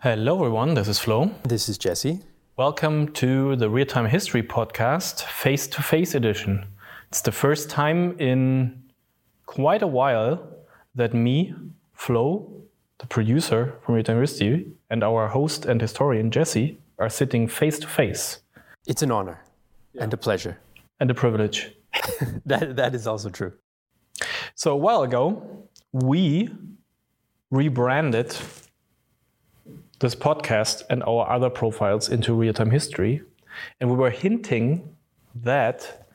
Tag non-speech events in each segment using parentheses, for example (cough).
Hello, everyone. This is Flo. This is Jesse. Welcome to the Real Time History Podcast, face to face edition. It's the first time in quite a while that me, Flo, the producer from Real Time History, and our host and historian, Jesse, are sitting face to face. It's an honor yeah. and a pleasure. And a privilege. (laughs) that, that is also true. So, a while ago, we rebranded this podcast and our other profiles into real time history. And we were hinting that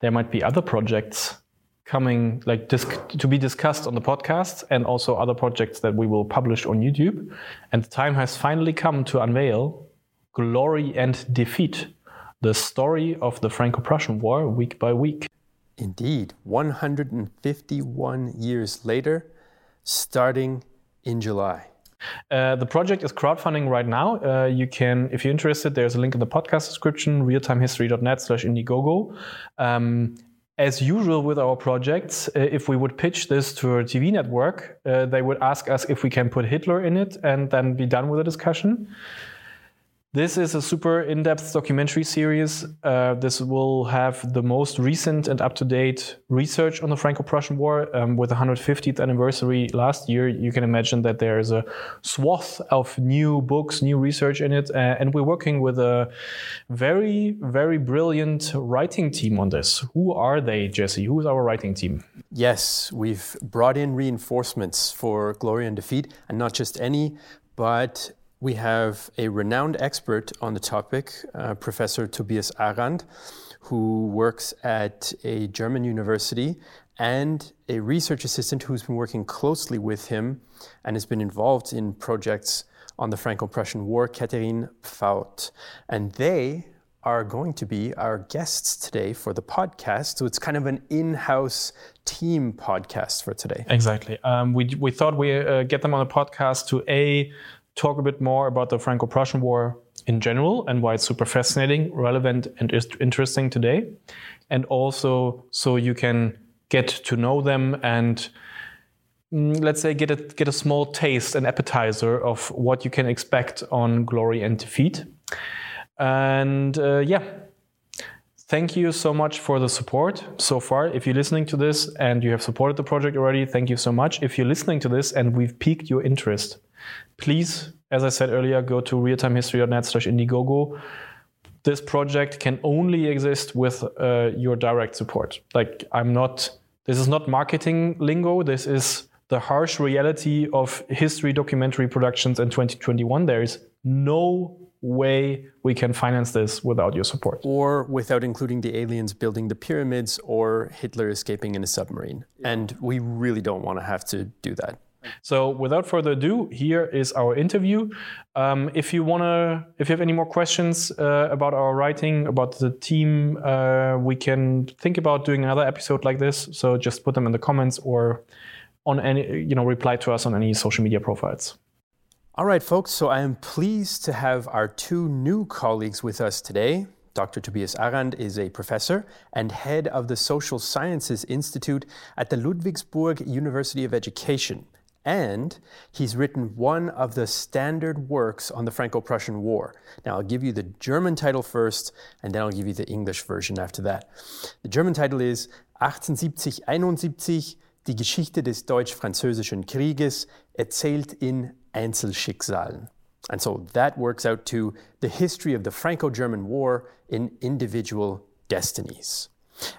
there might be other projects coming, like to be discussed on the podcast, and also other projects that we will publish on YouTube. And the time has finally come to unveil Glory and Defeat, the story of the Franco Prussian War week by week. Indeed, 151 years later, starting in July. Uh, the project is crowdfunding right now. Uh, you can, if you're interested, there's a link in the podcast description, realtimehistory.net slash Indiegogo. Um, as usual with our projects, uh, if we would pitch this to a TV network, uh, they would ask us if we can put Hitler in it and then be done with the discussion. This is a super in depth documentary series. Uh, this will have the most recent and up to date research on the Franco Prussian War. Um, with the 150th anniversary last year, you can imagine that there is a swath of new books, new research in it. Uh, and we're working with a very, very brilliant writing team on this. Who are they, Jesse? Who is our writing team? Yes, we've brought in reinforcements for Glory and Defeat, and not just any, but we have a renowned expert on the topic, uh, Professor Tobias Arand, who works at a German university, and a research assistant who's been working closely with him and has been involved in projects on the Franco Prussian War, Cathérine Pfauth. And they are going to be our guests today for the podcast. So it's kind of an in house team podcast for today. Exactly. Um, we, we thought we uh, get them on the podcast to A, talk a bit more about the Franco Prussian War in general and why it's super fascinating, relevant, and interesting today. And also, so you can get to know them and mm, let's say get a get a small taste an appetizer of what you can expect on glory and defeat. And uh, yeah. Thank you so much for the support so far if you're listening to this and you have supported the project already. Thank you so much if you're listening to this and we've piqued your interest please, as I said earlier, go to realtimehistory.net slash Indiegogo. This project can only exist with uh, your direct support. Like, I'm not, this is not marketing lingo. This is the harsh reality of history documentary productions in 2021. There is no way we can finance this without your support. Or without including the aliens building the pyramids or Hitler escaping in a submarine. And we really don't want to have to do that. So without further ado, here is our interview. Um, if you wanna, if you have any more questions uh, about our writing, about the team, uh, we can think about doing another episode like this. So just put them in the comments or on any, you know, reply to us on any social media profiles. All right, folks. So I am pleased to have our two new colleagues with us today. Dr. Tobias Arand is a professor and head of the Social Sciences Institute at the Ludwigsburg University of Education and he's written one of the standard works on the Franco Prussian War. Now, I'll give you the German title first, and then I'll give you the English version after that. The German title is 1870-71, die Geschichte des Deutsch-Französischen Krieges, erzählt in Einzelschicksalen. And so that works out to the history of the Franco German War in individual destinies.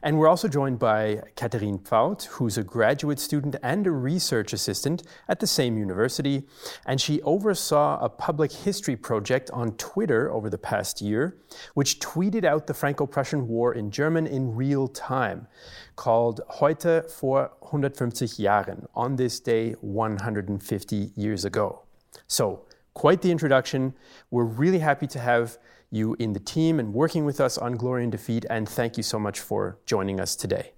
And we're also joined by Cathérine Pfauth, who's a graduate student and a research assistant at the same university. And she oversaw a public history project on Twitter over the past year, which tweeted out the Franco Prussian War in German in real time, called Heute vor 150 Jahren, on this day 150 years ago. So, quite the introduction. We're really happy to have you in the team and working with us on Glory and Defeat. And thank you so much for joining us today.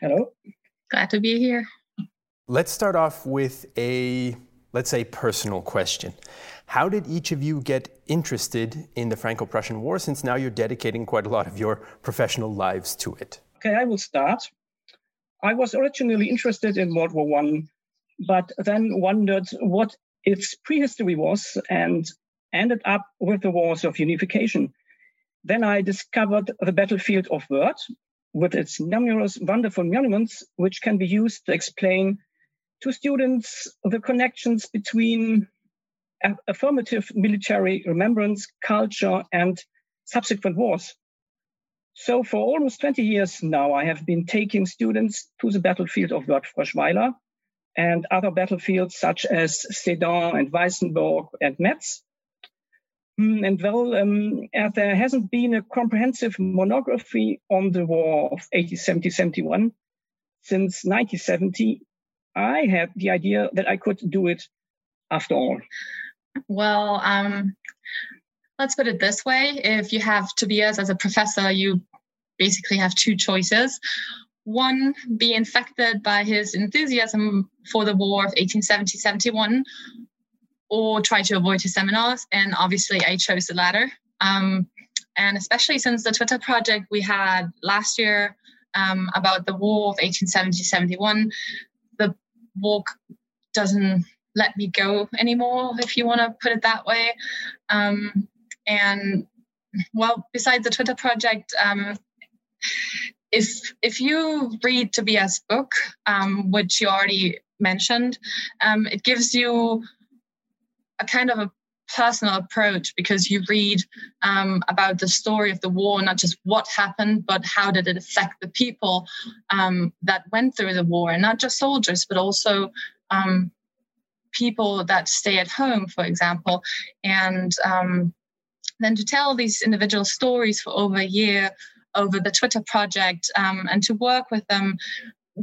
Hello. Glad to be here. Let's start off with a, let's say, personal question. How did each of you get interested in the Franco Prussian War since now you're dedicating quite a lot of your professional lives to it? Okay, I will start. I was originally interested in World War One, but then wondered what its prehistory was and ended up with the wars of unification. Then I discovered the battlefield of Wörth with its numerous wonderful monuments, which can be used to explain to students the connections between affirmative military remembrance, culture, and subsequent wars. So for almost 20 years now, I have been taking students to the battlefield of Wörth-Fröschweiler and other battlefields such as Sedan and Weissenburg and Metz. Hmm, and well, um, there hasn't been a comprehensive monography on the war of 1870-71 since 1970. I had the idea that I could do it after all. Well, um, let's put it this way. If you have Tobias as a professor, you basically have two choices. One, be infected by his enthusiasm for the war of 1870 71, or try to avoid his seminars. And obviously, I chose the latter. Um, and especially since the Twitter project we had last year um, about the war of 1870 71, the war doesn't let me go anymore, if you want to put it that way. Um, and well, besides the Twitter project, um, if if you read Tobias' book, um, which you already mentioned, um, it gives you a kind of a personal approach because you read um, about the story of the war, not just what happened, but how did it affect the people um, that went through the war, and not just soldiers, but also um, people that stay at home, for example, and um, then to tell these individual stories for over a year over the Twitter project um, and to work with them,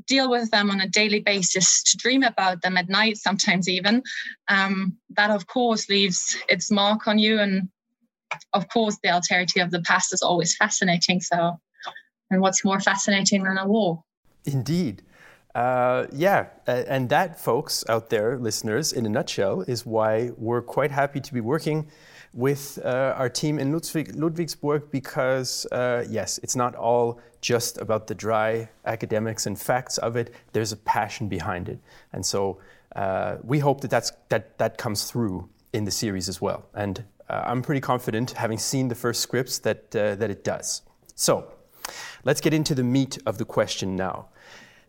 deal with them on a daily basis, to dream about them at night, sometimes even, um, that of course leaves its mark on you. And of course, the alterity of the past is always fascinating. So, and what's more fascinating than a war? Indeed. Uh, yeah, and that, folks out there, listeners, in a nutshell, is why we're quite happy to be working with uh, our team in Ludwig, Ludwigsburg because, uh, yes, it's not all just about the dry academics and facts of it. There's a passion behind it. And so uh, we hope that that's, that, that comes through in the series as well. And uh, I'm pretty confident, having seen the first scripts, that, uh, that it does. So let's get into the meat of the question now.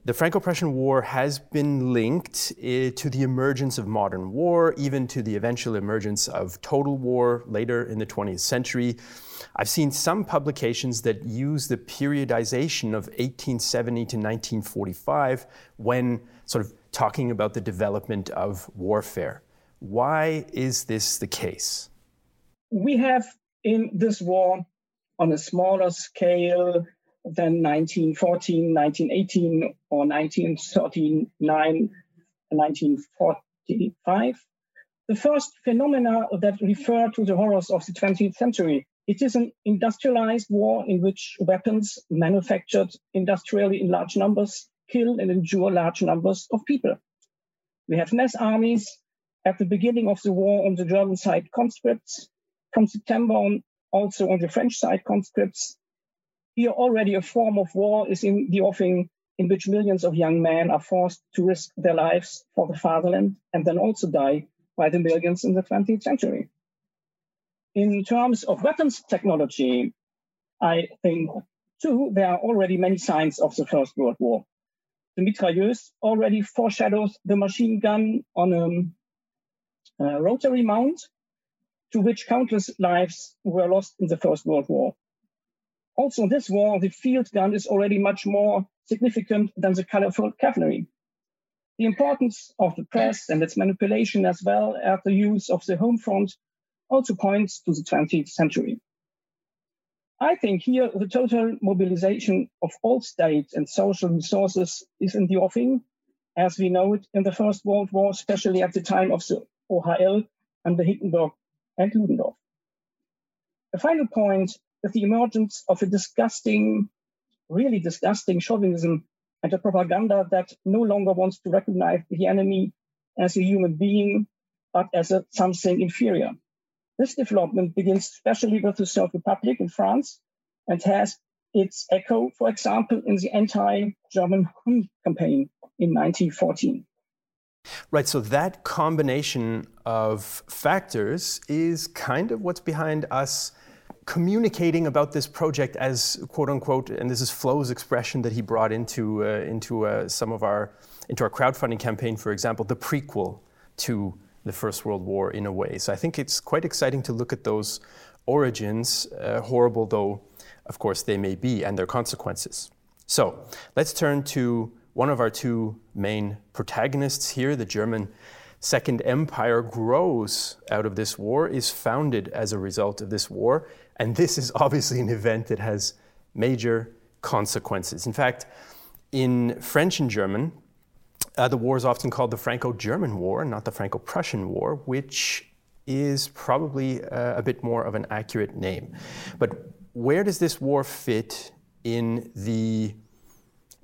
The Franco Prussian War has been linked uh, to the emergence of modern war, even to the eventual emergence of total war later in the 20th century. I've seen some publications that use the periodization of 1870 to 1945 when sort of talking about the development of warfare. Why is this the case? We have in this war, on a smaller scale, than 1914, 1918, or 1939, 1945. The first phenomena that refer to the horrors of the 20th century. It is an industrialized war in which weapons manufactured industrially in large numbers kill and injure large numbers of people. We have mass armies at the beginning of the war on the German side conscripts, from September on also on the French side conscripts, here already a form of war is in the offing in which millions of young men are forced to risk their lives for the fatherland and then also die by the millions in the 20th century. In terms of weapons technology, I think too, there are already many signs of the First World War. The mitrailleuse already foreshadows the machine gun on a, a rotary mount to which countless lives were lost in the First World War. Also, in this war, the field gun is already much more significant than the colorful cavalry. The importance of the press and its manipulation, as well as the use of the home front, also points to the 20th century. I think here the total mobilization of all states and social resources is in the offing, as we know it in the First World War, especially at the time of the OHL under Hindenburg and Ludendorff. A final point the emergence of a disgusting, really disgusting chauvinism and a propaganda that no longer wants to recognize the enemy as a human being, but as a something inferior. This development begins especially with the Third Republic in France and has its echo, for example, in the anti-German campaign in 1914. Right, so that combination of factors is kind of what's behind us communicating about this project as quote unquote, and this is Flo's expression that he brought into, uh, into uh, some of our, into our crowdfunding campaign, for example, the prequel to the First World War in a way. So I think it's quite exciting to look at those origins, uh, horrible though, of course, they may be, and their consequences. So let's turn to one of our two main protagonists here, the German Second Empire grows out of this war, is founded as a result of this war, and this is obviously an event that has major consequences. In fact, in French and German, uh, the war is often called the Franco German War, not the Franco Prussian War, which is probably uh, a bit more of an accurate name. But where does this war fit in the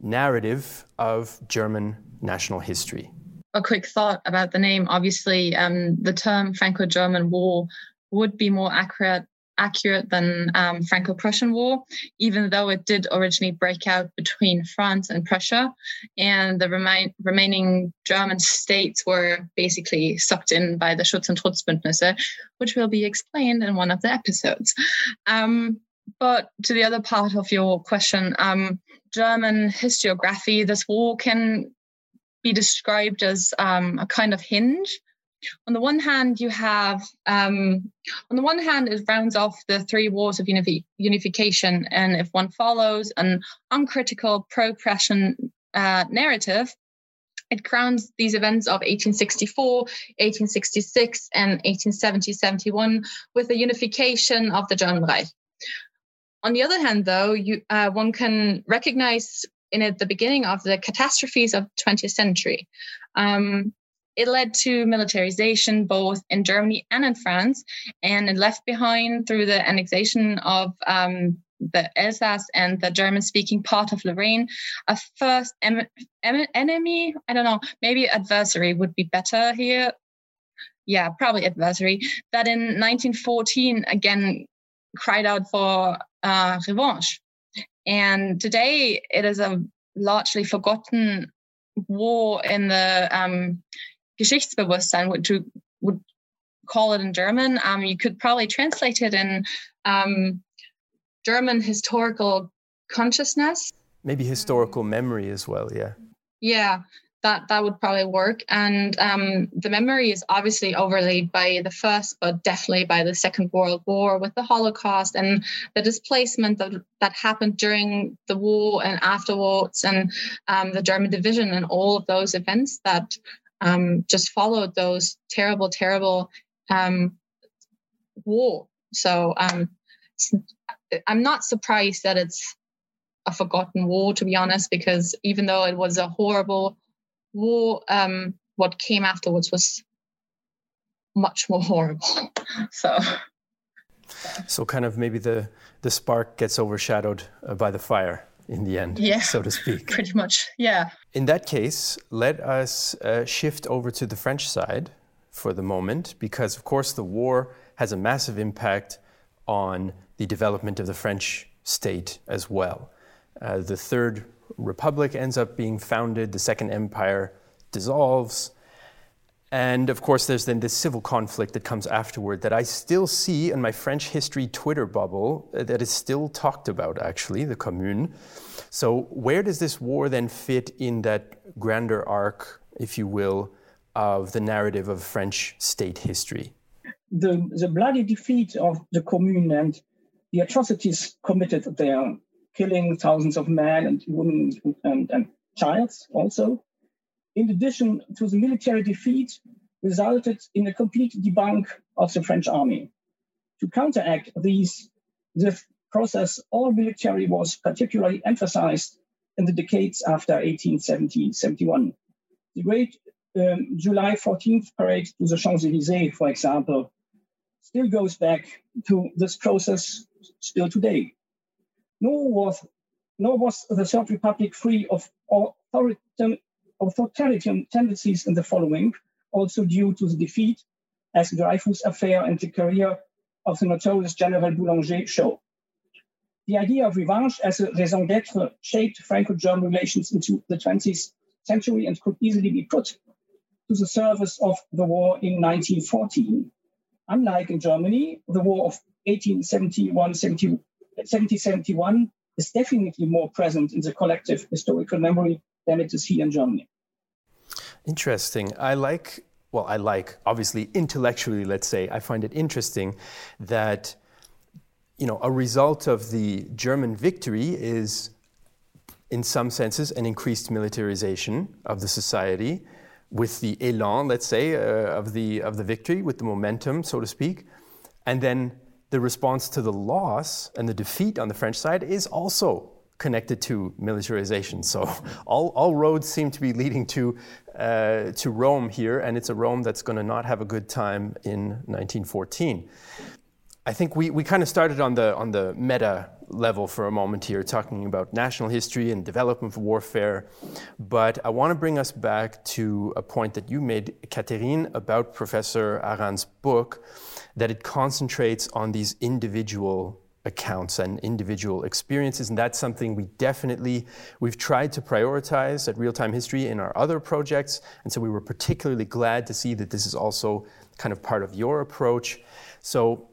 narrative of German national history? A quick thought about the name. Obviously, um, the term Franco German War would be more accurate accurate than um, Franco-Prussian War, even though it did originally break out between France and Prussia, and the remi- remaining German states were basically sucked in by the Schutz und Trutzbündnisse, which will be explained in one of the episodes. Um, but to the other part of your question, um, German historiography, this war can be described as um, a kind of hinge on the one hand, you have, um, on the one hand, it rounds off the three wars of unifi- unification. And if one follows an uncritical pro Prussian uh, narrative, it crowns these events of 1864, 1866, and 1870 71 with the unification of the German Reich. On the other hand, though, you, uh, one can recognize in it the beginning of the catastrophes of 20th century. Um, it led to militarization both in Germany and in France, and it left behind through the annexation of um, the Alsace and the German speaking part of Lorraine, a first em- em- enemy, I don't know, maybe adversary would be better here. Yeah, probably adversary, that in 1914 again cried out for uh, revenge. And today it is a largely forgotten war in the um, Geschichtsbewusstsein, which you would call it in German. Um, you could probably translate it in um, German historical consciousness. Maybe historical memory as well, yeah. Yeah, that that would probably work. And um, the memory is obviously overlaid by the first, but definitely by the Second World War with the Holocaust and the displacement that, that happened during the war and afterwards, and um, the German division and all of those events that um, just followed those terrible, terrible um, war. So um, I'm not surprised that it's a forgotten war, to be honest, because even though it was a horrible war, um, what came afterwards was much more horrible. (laughs) so. So kind of maybe the the spark gets overshadowed uh, by the fire in the end, yeah, so to speak. (laughs) Pretty much, yeah. In that case, let us uh, shift over to the French side for the moment, because of course the war has a massive impact on the development of the French state as well. Uh, the Third Republic ends up being founded, the Second Empire dissolves, and of course, there's then this civil conflict that comes afterward that I still see in my French history Twitter bubble uh, that is still talked about, actually, the Commune. So, where does this war then fit in that grander arc, if you will, of the narrative of French state history? The, the bloody defeat of the Commune and the atrocities committed there, killing thousands of men and women and, and child also, in addition to the military defeat, resulted in a complete debunk of the French army. To counteract these, the process, all military was particularly emphasized in the decades after 1870-71. The great um, July 14th parade to the Champs-Élysées, for example, still goes back to this process still today. Nor was, nor was the Third Republic free of authoritarian tendencies in the following, also due to the defeat as Dreyfus affair and the career of the notorious General Boulanger show. The idea of revenge as a raison d'etre shaped Franco-German relations into the 20th century and could easily be put to the service of the war in 1914. Unlike in Germany, the war of 1871 1771 is definitely more present in the collective historical memory than it is here in Germany. Interesting. I like, well, I like, obviously, intellectually, let's say, I find it interesting that, you know, a result of the German victory is, in some senses, an increased militarization of the society with the elan, let's say, uh, of, the, of the victory, with the momentum, so to speak. And then the response to the loss and the defeat on the French side is also connected to militarization. So (laughs) all, all roads seem to be leading to, uh, to Rome here, and it's a Rome that's going to not have a good time in 1914. I think we, we kind of started on the, on the meta level for a moment here, talking about national history and development of warfare. But I want to bring us back to a point that you made, Cathérine, about Professor Arand's book, that it concentrates on these individual accounts and individual experiences and that's something we definitely we've tried to prioritize at real-time history in our other projects and so we were particularly glad to see that this is also kind of part of your approach so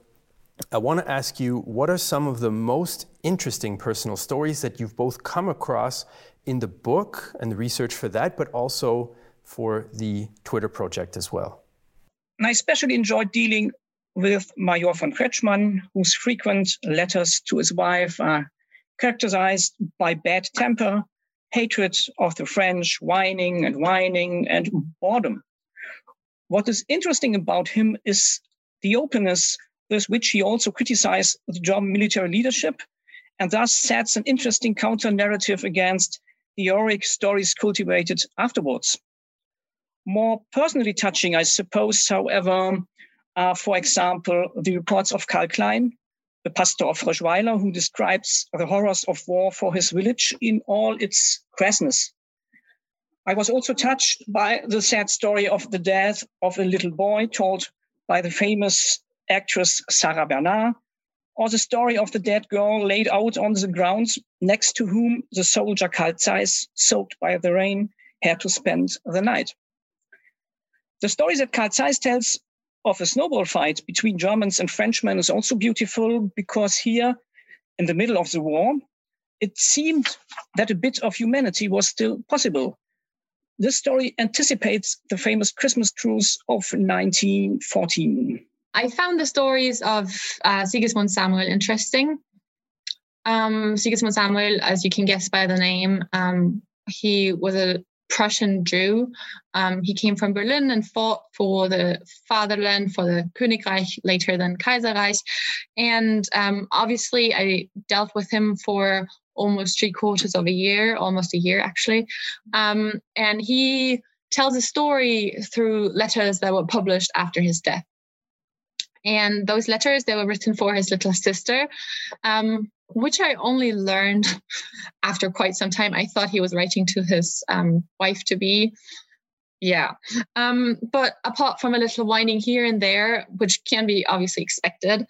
I want to ask you what are some of the most interesting personal stories that you've both come across in the book and the research for that, but also for the Twitter project as well? And I especially enjoyed dealing with Major von Kretschmann, whose frequent letters to his wife are characterized by bad temper, hatred of the French, whining and whining, and boredom. What is interesting about him is the openness with which he also criticized the German military leadership and thus sets an interesting counter narrative against the heroic stories cultivated afterwards. More personally touching, I suppose, however, are, for example, the reports of Karl Klein, the pastor of Fröschweiler, who describes the horrors of war for his village in all its crassness. I was also touched by the sad story of the death of a little boy told by the famous actress Sarah Bernhardt, or the story of the dead girl laid out on the grounds next to whom the soldier Carl Zeiss, soaked by the rain, had to spend the night. The story that Carl Zeiss tells of a snowball fight between Germans and Frenchmen is also beautiful because here, in the middle of the war, it seemed that a bit of humanity was still possible. This story anticipates the famous Christmas truce of 1914. I found the stories of uh, Sigismund Samuel interesting. Um, Sigismund Samuel, as you can guess by the name, um, he was a Prussian Jew. Um, he came from Berlin and fought for the fatherland, for the Königreich, later than Kaiserreich. And um, obviously, I dealt with him for almost three quarters of a year, almost a year actually. Um, and he tells a story through letters that were published after his death. And those letters, they were written for his little sister, um, which I only learned (laughs) after quite some time. I thought he was writing to his um, wife to be. Yeah. Um, but apart from a little whining here and there, which can be obviously expected,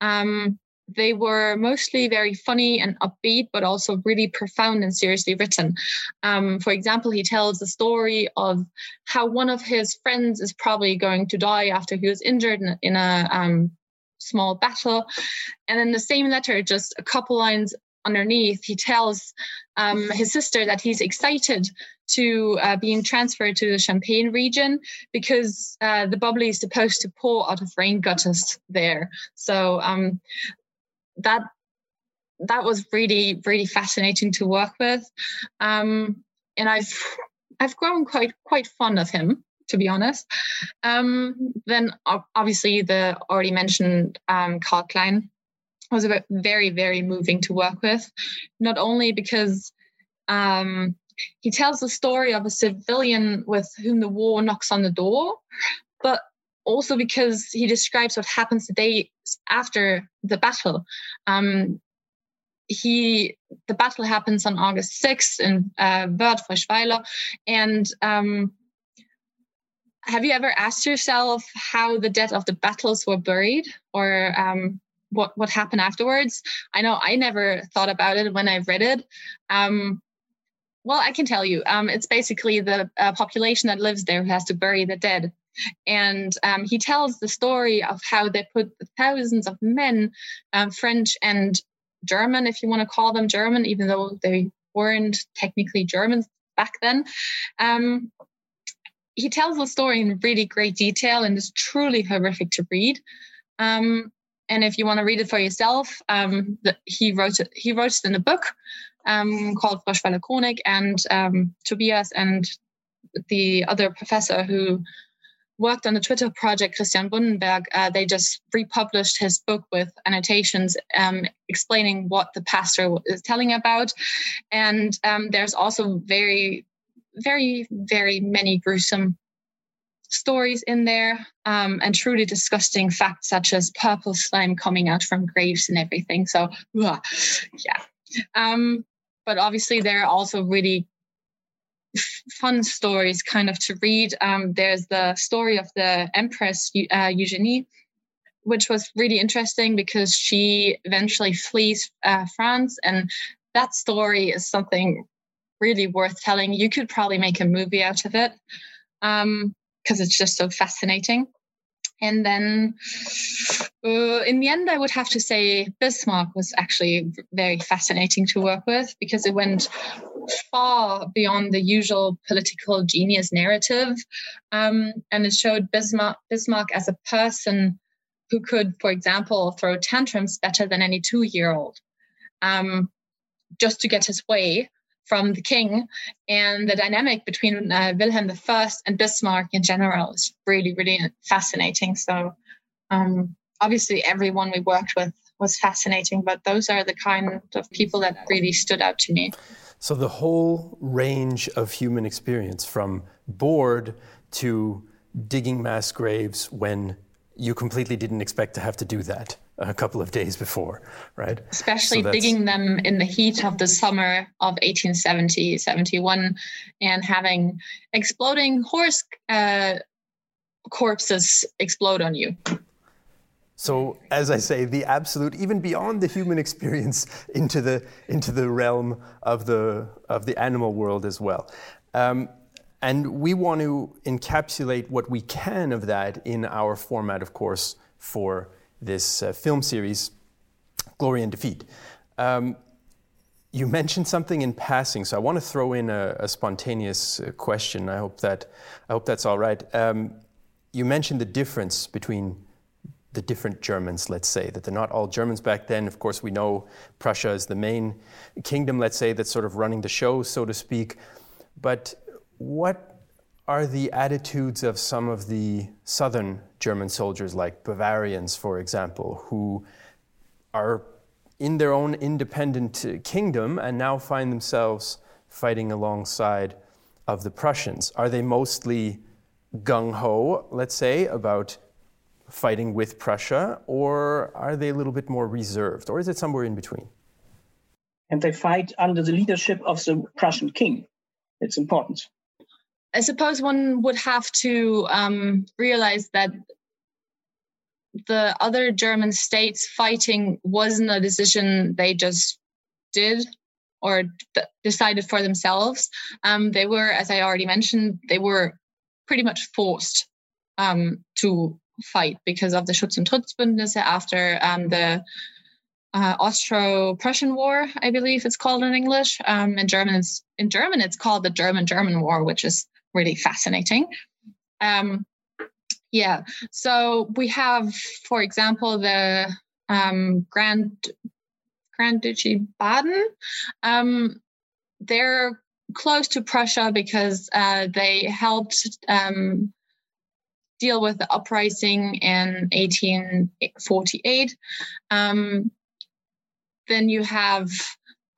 um, they were mostly very funny and upbeat, but also really profound and seriously written. Um, for example, he tells the story of how one of his friends is probably going to die after he was injured in, in a um, small battle. And in the same letter, just a couple lines underneath, he tells um, his sister that he's excited to uh, being transferred to the Champagne region because uh, the bubbly is supposed to pour out of rain gutters there. So um, that that was really really fascinating to work with um, and i've i've grown quite quite fond of him to be honest um, then obviously the already mentioned um, Karl Klein was a very very moving to work with not only because um, he tells the story of a civilian with whom the war knocks on the door but also because he describes what happens the day after the battle. Um, he the battle happens on August 6th in uh, Wörth Fröschweiler, and um, have you ever asked yourself how the dead of the battles were buried, or um, what what happened afterwards? I know I never thought about it when I read it. Um, well, I can tell you. Um, it's basically the uh, population that lives there who has to bury the dead. And um, he tells the story of how they put thousands of men, um, French and German, if you want to call them German, even though they weren't technically Germans back then. He tells the story in really great detail and is truly horrific to read. Um, and if you want to read it for yourself, um, the, he wrote it. He wrote it in a book um, called Fröschweiler Chronik, and um, Tobias and the other professor who worked on the Twitter project, Christian Bunnenberg, uh, they just republished his book with annotations um, explaining what the pastor is telling about. And um, there's also very, very, very many gruesome stories in there um, and truly disgusting facts such as purple slime coming out from graves and everything. So, yeah. Um, but obviously, there are also really fun stories kind of to read. Um, there's the story of the Empress uh, Eugenie, which was really interesting because she eventually flees uh, France. And that story is something really worth telling. You could probably make a movie out of it because um, it's just so fascinating. And then uh, in the end, I would have to say Bismarck was actually very fascinating to work with because it went far beyond the usual political genius narrative. Um, and it showed Bismarck, Bismarck as a person who could, for example, throw tantrums better than any two year old um, just to get his way from the king. And the dynamic between uh, Wilhelm I and Bismarck in general is really, really fascinating. So, um, obviously, everyone we worked with was fascinating, but those are the kind of people that really stood out to me. So, the whole range of human experience from bored to digging mass graves when you completely didn't expect to have to do that a couple of days before, right? Especially so digging them in the heat of the summer of 1870, 71, and having exploding horse uh, corpses explode on you. So, as I say, the absolute, even beyond the human experience, (laughs) into the into the realm of the of the animal world as well. Um, and we want to encapsulate what we can of that in our format, of course, for this uh, film series, Glory and Defeat. Um, you mentioned something in passing, so I want to throw in a, a spontaneous uh, question. I hope that I hope that's all right. Um, you mentioned the difference between the different Germans, let's say, that they're not all Germans back then. Of course, we know Prussia is the main kingdom, let's say, that's sort of running the show, so to speak. But what are the attitudes of some of the southern German soldiers, like Bavarians, for example, who are in their own independent kingdom and now find themselves fighting alongside of the Prussians? Are they mostly gung ho, let's say, about fighting with Prussia, or are they a little bit more reserved, or is it somewhere in between? And they fight under the leadership of the Prussian king. It's important. I suppose one would have to um, realize that the other German states fighting wasn't a decision they just did or th- decided for themselves. Um, they were, as I already mentioned, they were pretty much forced um, to fight because of the Schutz- und Trutzbündnisse after um, the uh, Austro-Prussian War, I believe it's called in English. Um, in German, it's, in German, it's called the German-German War, which is really fascinating. Um, yeah, so we have, for example, the um, Grand Grand Duchy Baden. Um, they're close to Prussia because uh, they helped um, deal with the uprising in 1848. Um, then you have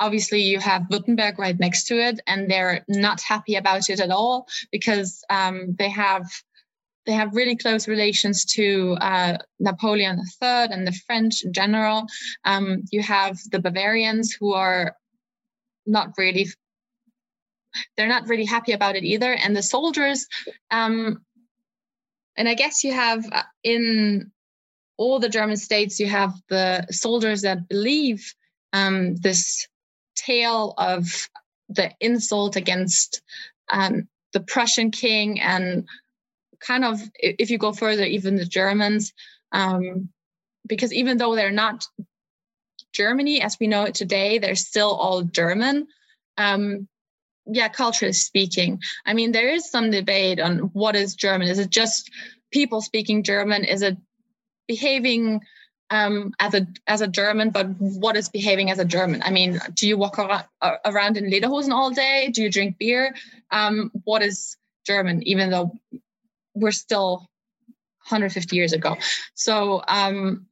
obviously you have Württemberg right next to it, and they're not happy about it at all because um, they have they have really close relations to uh, Napoleon III and the French in general. Um, you have the Bavarians who are not really they're not really happy about it either, and the soldiers. Um, and I guess you have uh, in all the German states, you have the soldiers that believe um, this tale of the insult against um, the Prussian king and kind of, if you go further, even the Germans, um, because even though they're not Germany as we know it today, they're still all German. Um, yeah, culturally speaking. I mean, there is some debate on what is German. Is it just people speaking German? Is it behaving um, as a as a German, but what is behaving as a German? I mean, do you walk around, around in lederhosen all day? Do you drink beer? Um, what is German? Even though we're still 150 years ago, so um,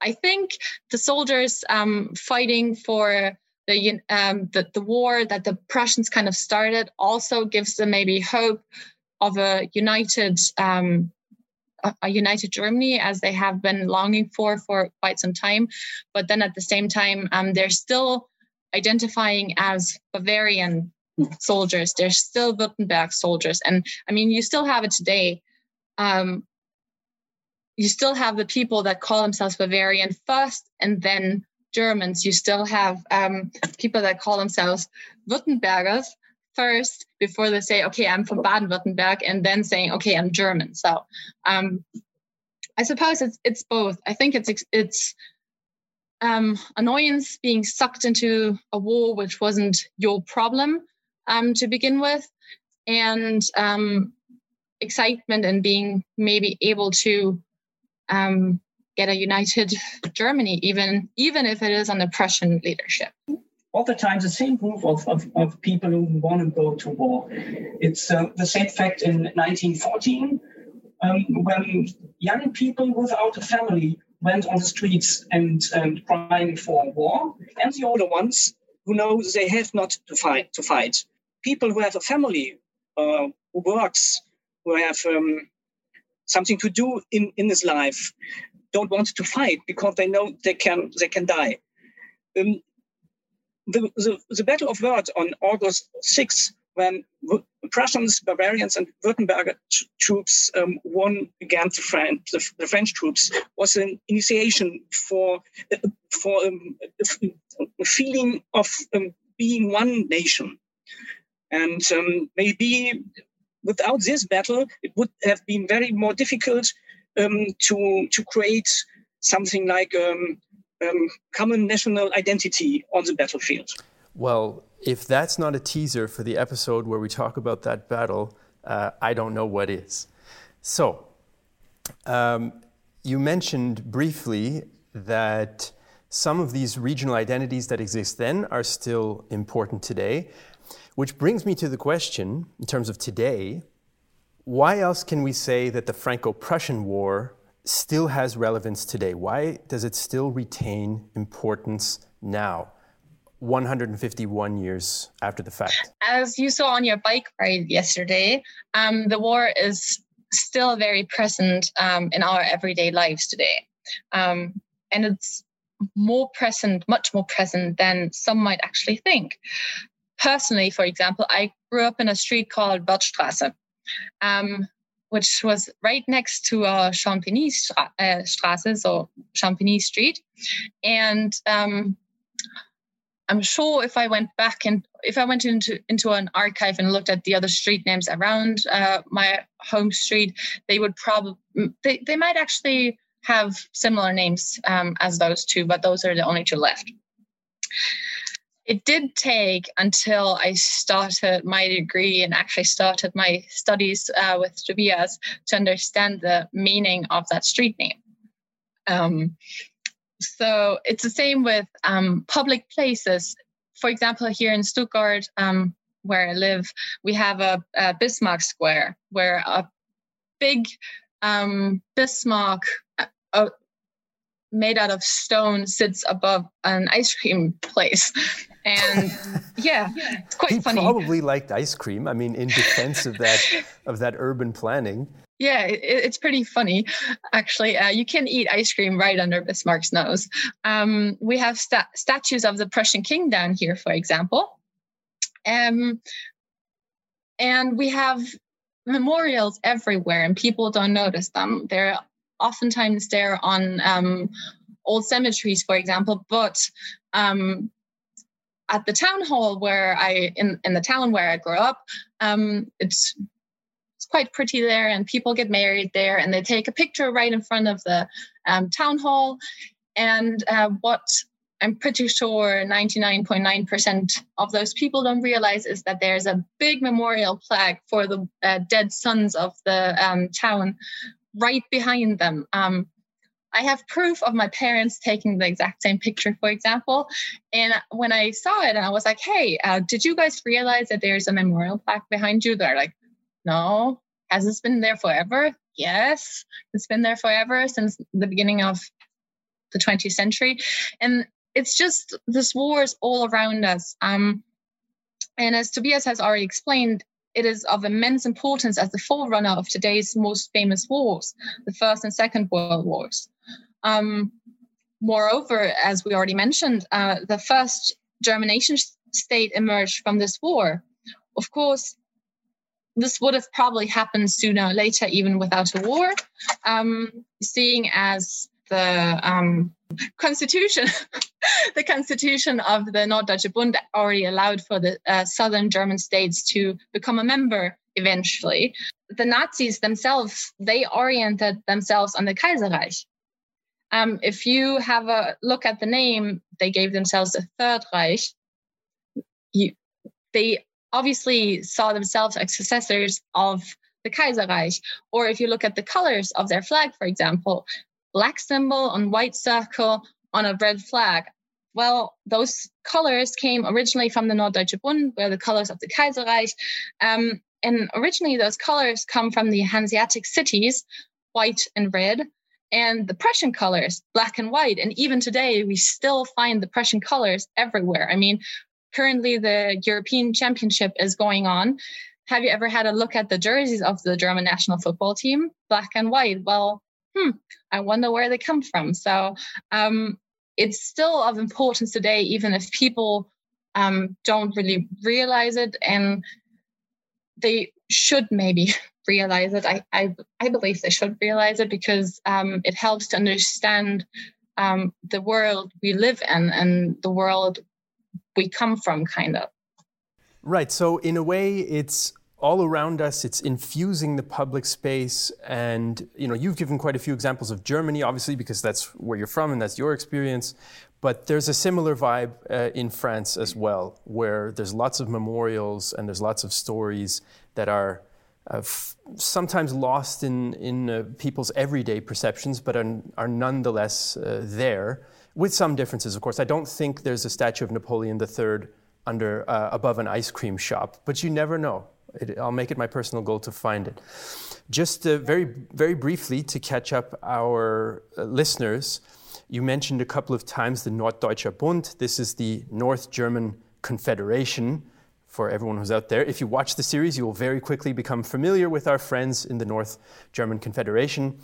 I think the soldiers um, fighting for the, um, the the war that the Prussians kind of started also gives them maybe hope of a united um, a, united Germany as they have been longing for for quite some time. But then at the same time, um, they're still identifying as Bavarian soldiers. They're still Württemberg soldiers, and I mean, you still have it today. Um, you still have the people that call themselves Bavarian first, and then Germans. You still have um, people that call themselves Württembergers first before they say, okay, I'm from Baden-Württemberg, and then saying, okay, I'm German. So um, I suppose it's it's both. I think it's it's um, annoyance being sucked into a war which wasn't your problem um, to begin with, and um, excitement and being maybe able to um, get a united Germany, even even if it is under Prussian leadership. All the time, the same group of, of, of people who want to go to war. It's uh, the same fact in 1914 um, when young people without a family went on the streets and, and crying for war, and the older ones who know they have not to fight. To fight, people who have a family, uh, who works, who have um, something to do in, in this life, don't want to fight because they know they can they can die. Um, the, the, the Battle of Wörth on August 6th, when Prussians, Bavarians, and Württemberg troops um, won against the French, the, the, French troops, was an initiation for for um, a feeling of um, being one nation. And um, maybe without this battle, it would have been very more difficult um, to to create something like um, common national identity on the battlefield. Well, if that's not a teaser for the episode where we talk about that battle, uh, I don't know what is. So, um, you mentioned briefly that some of these regional identities that exist then are still important today, which brings me to the question in terms of today why else can we say that the Franco Prussian War still has relevance today? Why does it still retain importance now, 151 years after the fact? As you saw on your bike ride yesterday, um, the war is still very present um, in our everyday lives today. Um, and it's more present, much more present than some might actually think. Personally, for example, I grew up in a street called Wörthstraße um, which was right next to uh, Champigny uh, Straße, so Champigny Street. And um, I'm sure if I went back and if I went into into an archive and looked at the other street names around uh, my home street, they would probably they, they might actually have similar names um, as those two, but those are the only two left it did take until I started my degree and actually started my studies uh, with Tobias to understand the meaning of that street name. Um, so it's the same with um, public places. For example, here in Stuttgart, um, where I live, we have a, a Bismarck Square where a big um, Bismarck made out of stone sits above an ice cream place and (laughs) yeah, it's quite he funny. probably liked ice cream. I mean, in defense of that of that urban planning. Yeah, it, it's pretty funny, actually. Uh, you can eat ice cream right under Bismarck's nose. Um, we have sta- statues of the Prussian king down here, for example. Um, and we have memorials everywhere, and people don't notice them. They're oftentimes there on um, old cemeteries, for example, but um, at the town hall where I in in the town where I grew up, um, it's it's quite pretty there, and people get married there, and they take a picture right in front of the um, town hall. And uh, what I'm pretty sure 99.9% of those people don't realize is that there's a big memorial plaque for the uh, dead sons of the um, town right behind them. Um, I have proof of my parents taking the exact same picture, for example. And when I saw it, I was like, hey, uh, did you guys realize that there's a memorial plaque behind you? They're like, no. Has this been there forever? Yes, it's been there forever since the beginning of the 20th century. And it's just this war is all around us. Um, and as Tobias has already explained, it is of immense importance as the forerunner of today's most famous wars, the First and Second World Wars. Um, moreover, as we already mentioned, uh, the first German nation state emerged from this war. Of course, this would have probably happened sooner or later, even without a war, um, seeing as the um, constitution, (laughs) the constitution of the Norddeutsche Bund already allowed for the uh, southern German states to become a member eventually. The Nazis themselves, they oriented themselves on the Kaiserreich. Um, if you have a look at the name, they gave themselves the Third Reich. You, they obviously saw themselves as successors of the Kaiserreich. Or if you look at the colors of their flag, for example, black symbol on white circle on a red flag. Well, those colors came originally from the Norddeutsche Bund, where the colors of the Kaiserreich. Um, and originally, those colors come from the Hanseatic cities, white and red, and the Prussian colors, black and white. And even today, we still find the Prussian colors everywhere. I mean, currently the European Championship is going on. Have you ever had a look at the jerseys of the German national football team? Black and white. Well, hmm, I wonder where they come from. So um, it's still of importance today, even if people um, don't really realize it, and they should maybe (laughs) realize it. I, I, I believe they should realize it because um, it helps to understand um, the world we live in and the world we come from, kind of. Right. So, in a way, it's all around us. It's infusing the public space. And, you know, you've given quite a few examples of Germany, obviously, because that's where you're from and that's your experience. But there's a similar vibe uh, in France as well, where there's lots of memorials and there's lots of stories that are uh, f- sometimes lost in, in uh, people's everyday perceptions, but are, are nonetheless uh, there, with some differences, of course. I don't think there's a statue of Napoleon III under, uh, above an ice cream shop, but you never know. It, I'll make it my personal goal to find it. Just uh, very, very briefly to catch up our uh, listeners, you mentioned a couple of times the Norddeutscher Bund. This is the North German Confederation for everyone who's out there. If you watch the series, you will very quickly become familiar with our friends in the North German Confederation.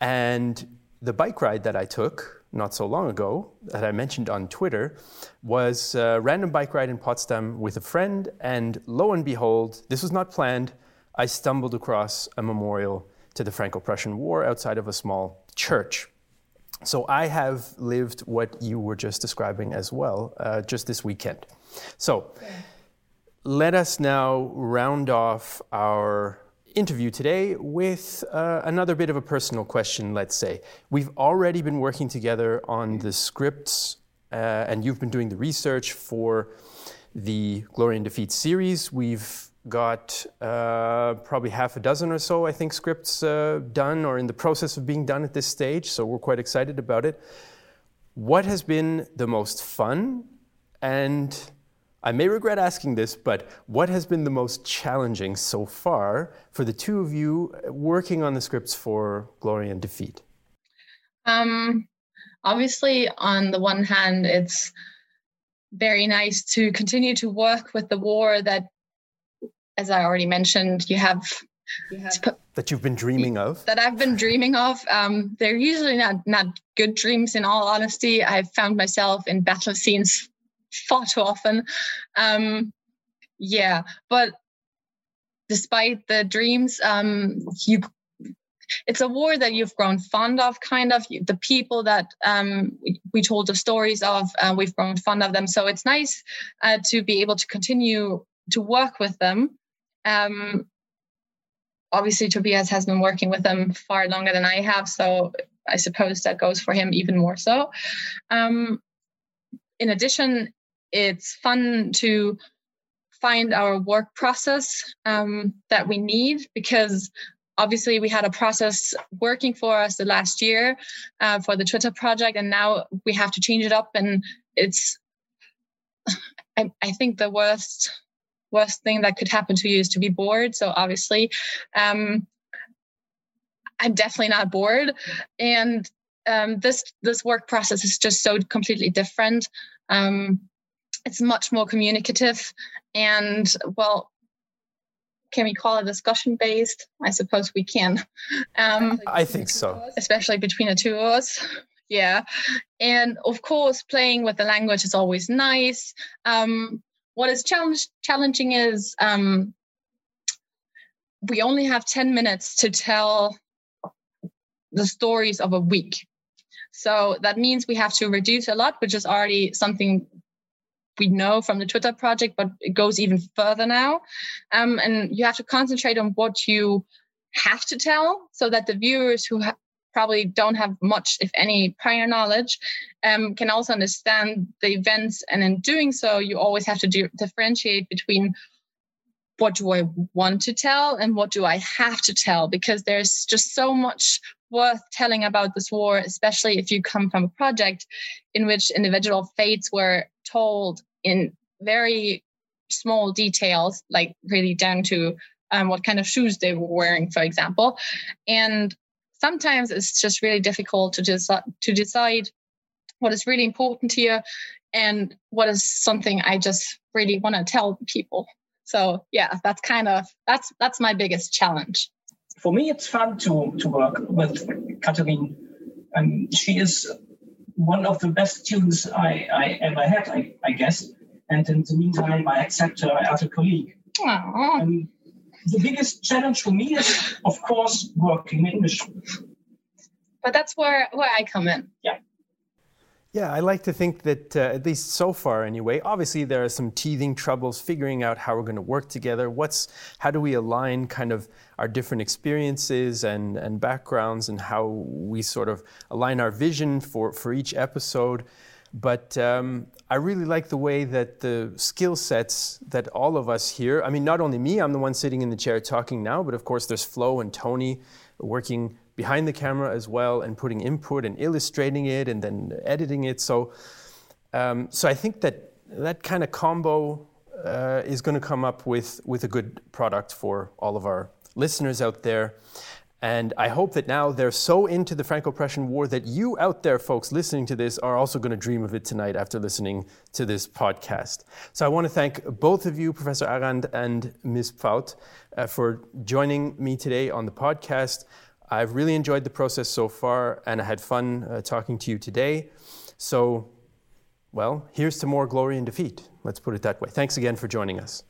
And the bike ride that I took not so long ago, that I mentioned on Twitter, was a random bike ride in Potsdam with a friend. And lo and behold, this was not planned. I stumbled across a memorial to the Franco Prussian War outside of a small church. So I have lived what you were just describing as well, uh, just this weekend. So let us now round off our interview today with uh, another bit of a personal question, let's say. We've already been working together on the scripts, uh, and you've been doing the research for the Glory and Defeat series. We've got uh, probably half a dozen or so, I think, scripts uh, done or in the process of being done at this stage, so we're quite excited about it. What has been the most fun and I may regret asking this, but what has been the most challenging so far for the two of you working on the scripts for Glory and Defeat? Um, obviously, on the one hand, it's very nice to continue to work with the war that, as I already mentioned, you have. You have that you've been dreaming of that i've been dreaming of um, they're usually not not good dreams in all honesty i've found myself in battle scenes far too often. Um, yeah, but despite the dreams, um, you it's a war that you've grown fond of, kind of the people that um, we, told the stories of. Uh, we've grown fond of them, so it's nice uh, to be able to continue to work with them. Um, obviously, Tobias has been working with them far longer than I have, so I suppose that goes for him even more so. Um, in addition, it's fun to find our work process um, that we need because obviously we had a process working for us the last year uh, for the twitter project and now we have to change it up and it's I, I, think the worst worst thing that could happen to you is to be bored. So obviously um, i'm definitely not bored. And um, this this work process is just so completely different. Um, it's much more communicative and well can we call it discussion based i suppose we can. Um, i think so. especially between the two of us. Yeah. And of course playing with the language is always nice. Um, what is challenge- challenging is um, we only have 10 minutes to tell the stories of a week. So that means we have to reduce a lot which is already something we know from the Twitter project, but it goes even further now. Um, and you have to concentrate on what you have to tell so that the viewers who ha- probably don't have much, if any, prior knowledge um, can also understand the events. And in doing so, you always have to do, differentiate between what do I want to tell and what do I have to tell because there's just so much worth telling about this war, especially if you come from a project in which individual fates were told in very small details, like really down to um, what kind of shoes they were wearing, for example. And sometimes it's just really difficult to just to decide what is really important here and what is something I just really want to tell people. So yeah, that's kind of that's that's my biggest challenge. For me, it's fun to to work with Cathérine. and she is one of the best students I, I ever had, I, I guess. And in the meantime, I accept her as a colleague. Um, the biggest challenge for me is, of course, working in English. But that's where, where I come in. Yeah. Yeah, I like to think that, uh, at least so far anyway, obviously there are some teething troubles figuring out how we're going to work together. What's, how do we align kind of our different experiences and, and backgrounds and how we sort of align our vision for, for each episode. But um, I really like the way that the skill sets that all of us here, I mean, not only me, I'm the one sitting in the chair talking now, but of course there's Flo and Tony working behind the camera as well and putting input and illustrating it and then editing it. So, um, so I think that that kind of combo uh, is going to come up with, with a good product for all of our listeners out there. And I hope that now they're so into the Franco Prussian War that you out there, folks, listening to this, are also going to dream of it tonight after listening to this podcast. So I want to thank both of you, Professor Arand and Ms. Pfauth, uh, for joining me today on the podcast. I've really enjoyed the process so far, and I had fun uh, talking to you today. So, well, here's to more glory and defeat. Let's put it that way. Thanks again for joining us.